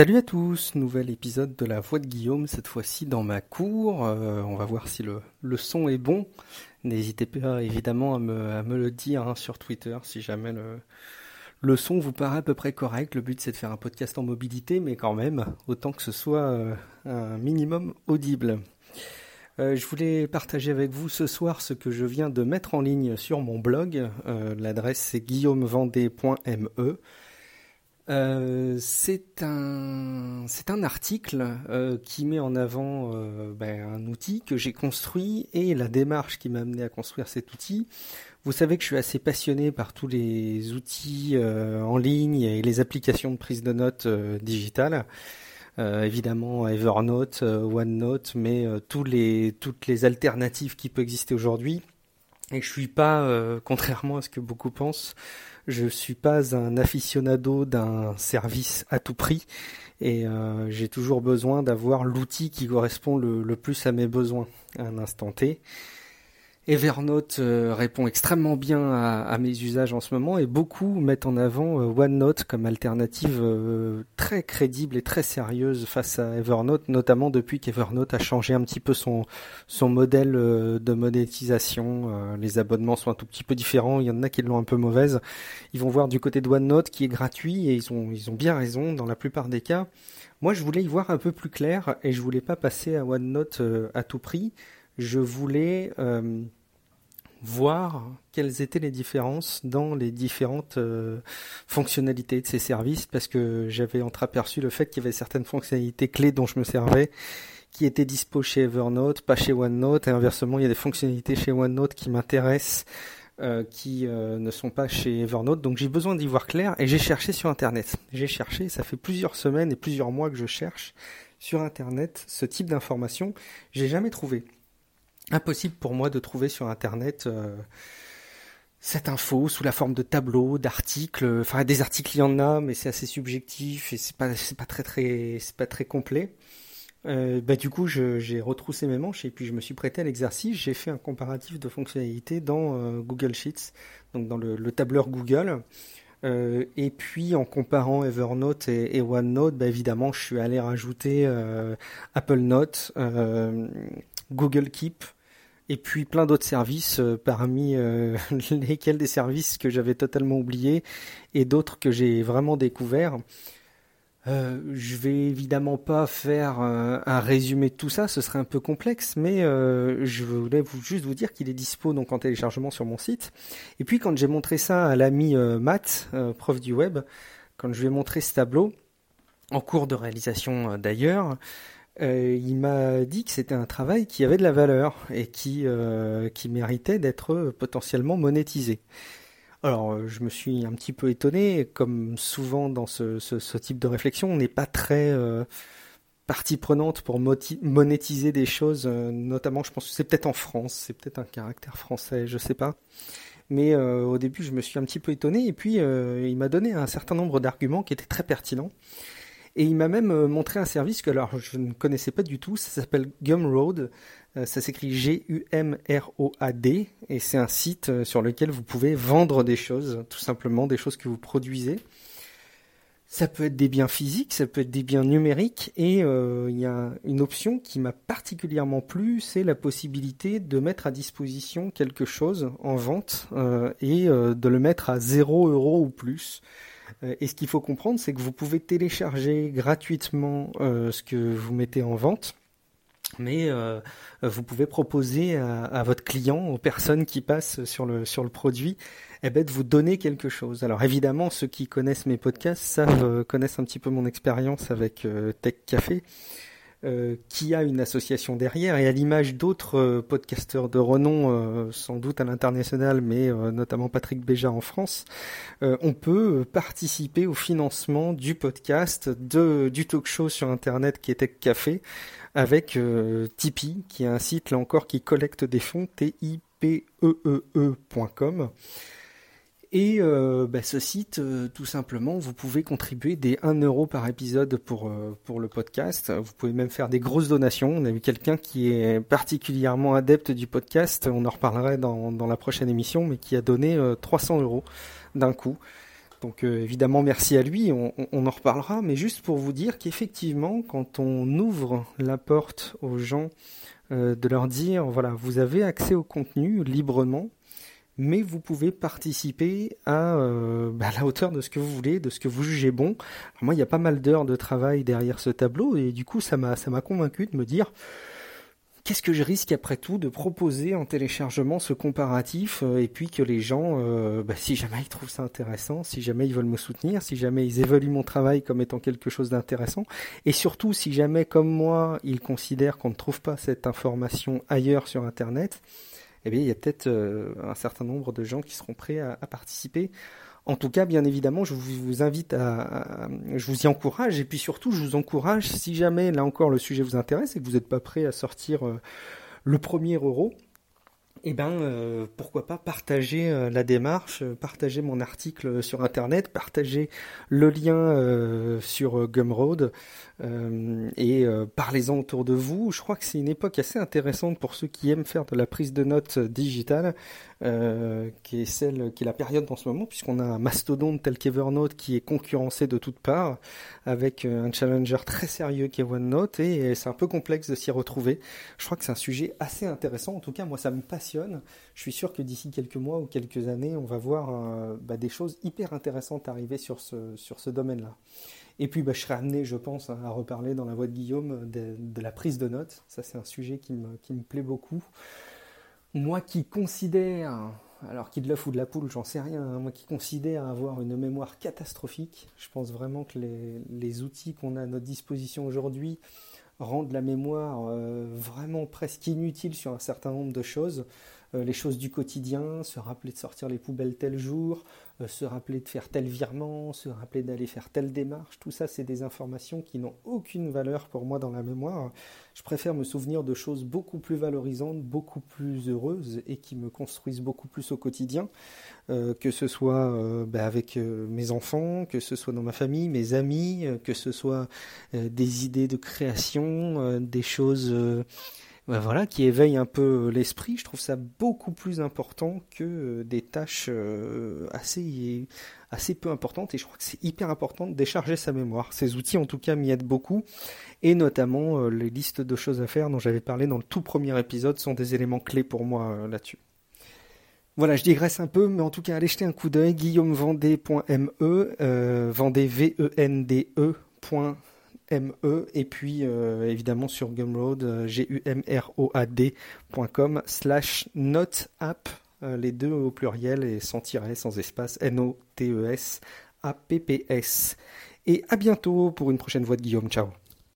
Salut à tous, nouvel épisode de la voix de Guillaume, cette fois-ci dans ma cour. Euh, on va voir si le, son est bon. N'hésitez pas évidemment à me, le dire hein, sur Twitter si jamais le, son vous paraît à peu près correct. Le but c'est de faire un podcast en mobilité, mais quand même, autant que ce soit euh, un minimum audible. Euh, je voulais partager avec vous ce soir ce que je viens de mettre en ligne sur mon blog. L'adresse c'est guillaumevendée.me. Euh, c'est un c'est un article euh, qui met en avant euh, ben, un outil que j'ai construit et la démarche qui m'a amené à construire cet outil. Vous savez que je suis assez passionné par tous les outils euh, en ligne et les applications de prise de notes digitales. Évidemment Evernote, OneNote, mais tous les toutes les alternatives qui peuvent exister aujourd'hui. Et je suis pas, contrairement à ce que beaucoup pensent, je suis pas un aficionado d'un service à tout prix et euh, j'ai toujours besoin d'avoir l'outil qui correspond le, le, plus à mes besoins à un instant T. Evernote euh, répond extrêmement bien à, mes usages en ce moment et beaucoup mettent en avant euh, OneNote comme alternative euh, très crédible et très sérieuse face à Evernote, notamment depuis qu'Evernote a changé un petit peu son, son modèle de monétisation. les abonnements sont un tout petit peu différents, il y en a qui l'ont un peu mauvaise. Ils vont voir du côté de OneNote qui est gratuit et ils ont, ils ont bien raison dans la plupart des cas. Moi je voulais y voir un peu plus clair et je voulais pas passer à OneNote à tout prix je voulais euh, voir quelles étaient les différences dans les différentes euh, fonctionnalités de ces services parce que j'avais entreaperçu le fait qu'il y avait certaines fonctionnalités clés dont je me servais qui étaient dispo chez Evernote, pas chez OneNote et inversement il y a des fonctionnalités chez OneNote qui m'intéressent euh, qui ne sont pas chez Evernote. Donc j'ai besoin d'y voir clair et j'ai cherché sur Internet. J'ai cherché, ça fait plusieurs semaines et plusieurs mois que je cherche sur Internet ce type d'informations. J'ai jamais trouvé impossible pour moi de trouver sur Internet euh, cette info sous la forme de tableaux, d'articles. Enfin, des articles, il y en a, mais c'est assez subjectif et c'est pas, pas très, très, c'est pas très complet. Euh, bah, du coup, j'ai retroussé mes manches et puis je me suis prêté à l'exercice. J'ai fait un comparatif de fonctionnalités dans euh, Google Sheets, donc dans le, le tableur Google. Et puis en comparant Evernote et, OneNote, bah, évidemment, je suis allé rajouter Apple Note, euh, Google Keep, et puis plein d'autres services, euh, parmi euh, lesquels des services que j'avais totalement oubliés et d'autres que j'ai vraiment découverts. Euh, je vais évidemment pas faire un résumé de tout ça, ce serait un peu complexe, mais euh, je voulais juste vous dire qu'il est dispo donc en téléchargement sur mon site. Et puis quand j'ai montré ça à l'ami Matt, prof du web, quand je lui ai montré ce tableau, en cours de réalisation d'ailleurs, euh, il m'a dit que c'était un travail qui avait de la valeur et qui, euh, qui méritait d'être potentiellement monétisé. Alors, euh, je me suis un petit peu étonné, comme souvent dans ce, type de réflexion, on n'est pas très partie prenante pour monétiser des choses, notamment, je pense que c'est peut-être en France, c'est peut-être un caractère français, je sais pas. Mais au début, je me suis un petit peu étonné, et puis il m'a donné un certain nombre d'arguments qui étaient très pertinents. Et il m'a même euh, montré un service que alors je ne connaissais pas du tout, ça s'appelle Gumroad, euh, ça s'écrit G-U-M-R-O-A-D, et c'est un site euh, sur lequel vous pouvez vendre des choses, tout simplement des choses que vous produisez. Ça peut être des biens physiques, ça peut être des biens numériques, et il y a une option qui m'a particulièrement plu, c'est la possibilité de mettre à disposition quelque chose en vente et de le mettre à 0 euros ou plus. Et ce qu'il faut comprendre, c'est que vous pouvez télécharger gratuitement euh, ce que vous mettez en vente, mais euh, vous pouvez proposer à, votre client, aux personnes qui passent sur le, sur le produit, eh ben, de vous donner quelque chose. Alors évidemment, ceux qui connaissent mes podcasts savent, euh, connaissent un petit peu mon expérience avec euh, Tech Café. Euh, qui a une association derrière et à l'image d'autres euh, podcasteurs de renom, euh, sans doute à l'international, mais notamment Patrick Béja en France, on peut participer au financement du podcast, de, du talk show sur Internet qui Tech Café, avec Tipeee, qui est un site là encore qui collecte des fonds, T-I-P-E-E-E.com. Et euh, bah, ce site, euh, tout simplement, vous pouvez contribuer des 1 euro par épisode pour, euh, pour le podcast. Vous pouvez même faire des grosses donations. On a vu quelqu'un qui est particulièrement adepte du podcast, on en reparlerait dans, dans la prochaine émission, mais qui a donné 300 euros d'un coup. Donc évidemment, merci à lui, on, on, en reparlera, mais juste pour vous dire qu'effectivement, quand on ouvre la porte aux gens, de leur dire, voilà, vous avez accès au contenu librement, mais vous pouvez participer à, euh, bah, la hauteur de ce que vous voulez, de ce que vous jugez bon. moi, il y a pas mal d'heures de travail derrière ce tableau, et du coup, ça m'a ça m'a convaincu de me dire qu'est-ce que je risque après tout de proposer en téléchargement ce comparatif, euh, et puis que les gens, euh, bah, si jamais ils trouvent ça intéressant, si jamais ils veulent me soutenir, si jamais ils évaluent mon travail comme étant quelque chose d'intéressant, et surtout si jamais, comme moi, ils considèrent qu'on ne trouve pas cette information ailleurs sur Internet, eh bien, il y a peut-être euh, un certain nombre de gens qui seront prêts à, participer. En tout cas, bien évidemment, je vous, invite à, je vous y encourage, et puis surtout, je vous encourage, si jamais, là encore, le sujet vous intéresse et que vous n'êtes pas prêt à sortir euh, le premier euro, eh ben, euh, pourquoi pas partager la démarche, partager mon article sur Internet, partager le lien sur Gumroad et parlez-en autour de vous. Je crois que c'est une époque assez intéressante pour ceux qui aiment faire de la prise de notes digitale, qui est celle qui est la période en ce moment, puisqu'on a un mastodonte tel qu'Evernote qui est concurrencé de toutes parts, avec un challenger très sérieux qui est OneNote, et c'est un peu complexe de s'y retrouver. Je crois que c'est un sujet assez intéressant. En tout cas, moi, ça me passionne je suis sûr que d'ici quelques mois ou quelques années, on va voir euh, bah, des choses hyper intéressantes arriver sur ce, sur ce domaine-là. Et puis, bah, je serai amené, je pense, hein, à reparler dans la voix de Guillaume de, la prise de notes. Ça, c'est un sujet qui me, plaît beaucoup. Moi qui considère, alors qui de l'œuf ou de la poule, j'en sais rien, hein, moi qui considère avoir une mémoire catastrophique, je pense vraiment que les, les outils qu'on a à notre disposition aujourd'hui rendent la mémoire euh, vraiment presque inutile sur un certain nombre de choses. Euh, les choses du quotidien, se rappeler de sortir les poubelles tel jour, euh, se rappeler de faire tel virement, se rappeler d'aller faire telle démarche, tout ça c'est des informations qui n'ont aucune valeur pour moi dans la mémoire. Je préfère me souvenir de choses beaucoup plus valorisantes, beaucoup plus heureuses et qui me construisent beaucoup plus au quotidien, euh, que ce soit ben, avec mes enfants, que ce soit dans ma famille, mes amis, que ce soit des idées de création, des choses voilà, qui éveille un peu l'esprit. Je trouve ça beaucoup plus important que euh, des tâches euh, assez, peu importantes. Et je crois que c'est hyper important de décharger sa mémoire. Ces outils, en tout cas, m'y aident beaucoup. Et notamment, euh, les listes de choses à faire dont j'avais parlé dans le tout premier épisode sont des éléments clés pour moi là-dessus. Voilà, je digresse un peu, mais en tout cas, allez jeter un coup d'œil, guillaumevendée.me, euh, V-E-N-D-E ME et puis euh, évidemment sur Gumroad, euh, G-U-M-R-O-A-D.com slash noteapp, euh, les deux au pluriel et sans tiret, sans espace, N-O-T-E-S A-P-P-S. Et à bientôt pour une prochaine voix de Guillaume. Ciao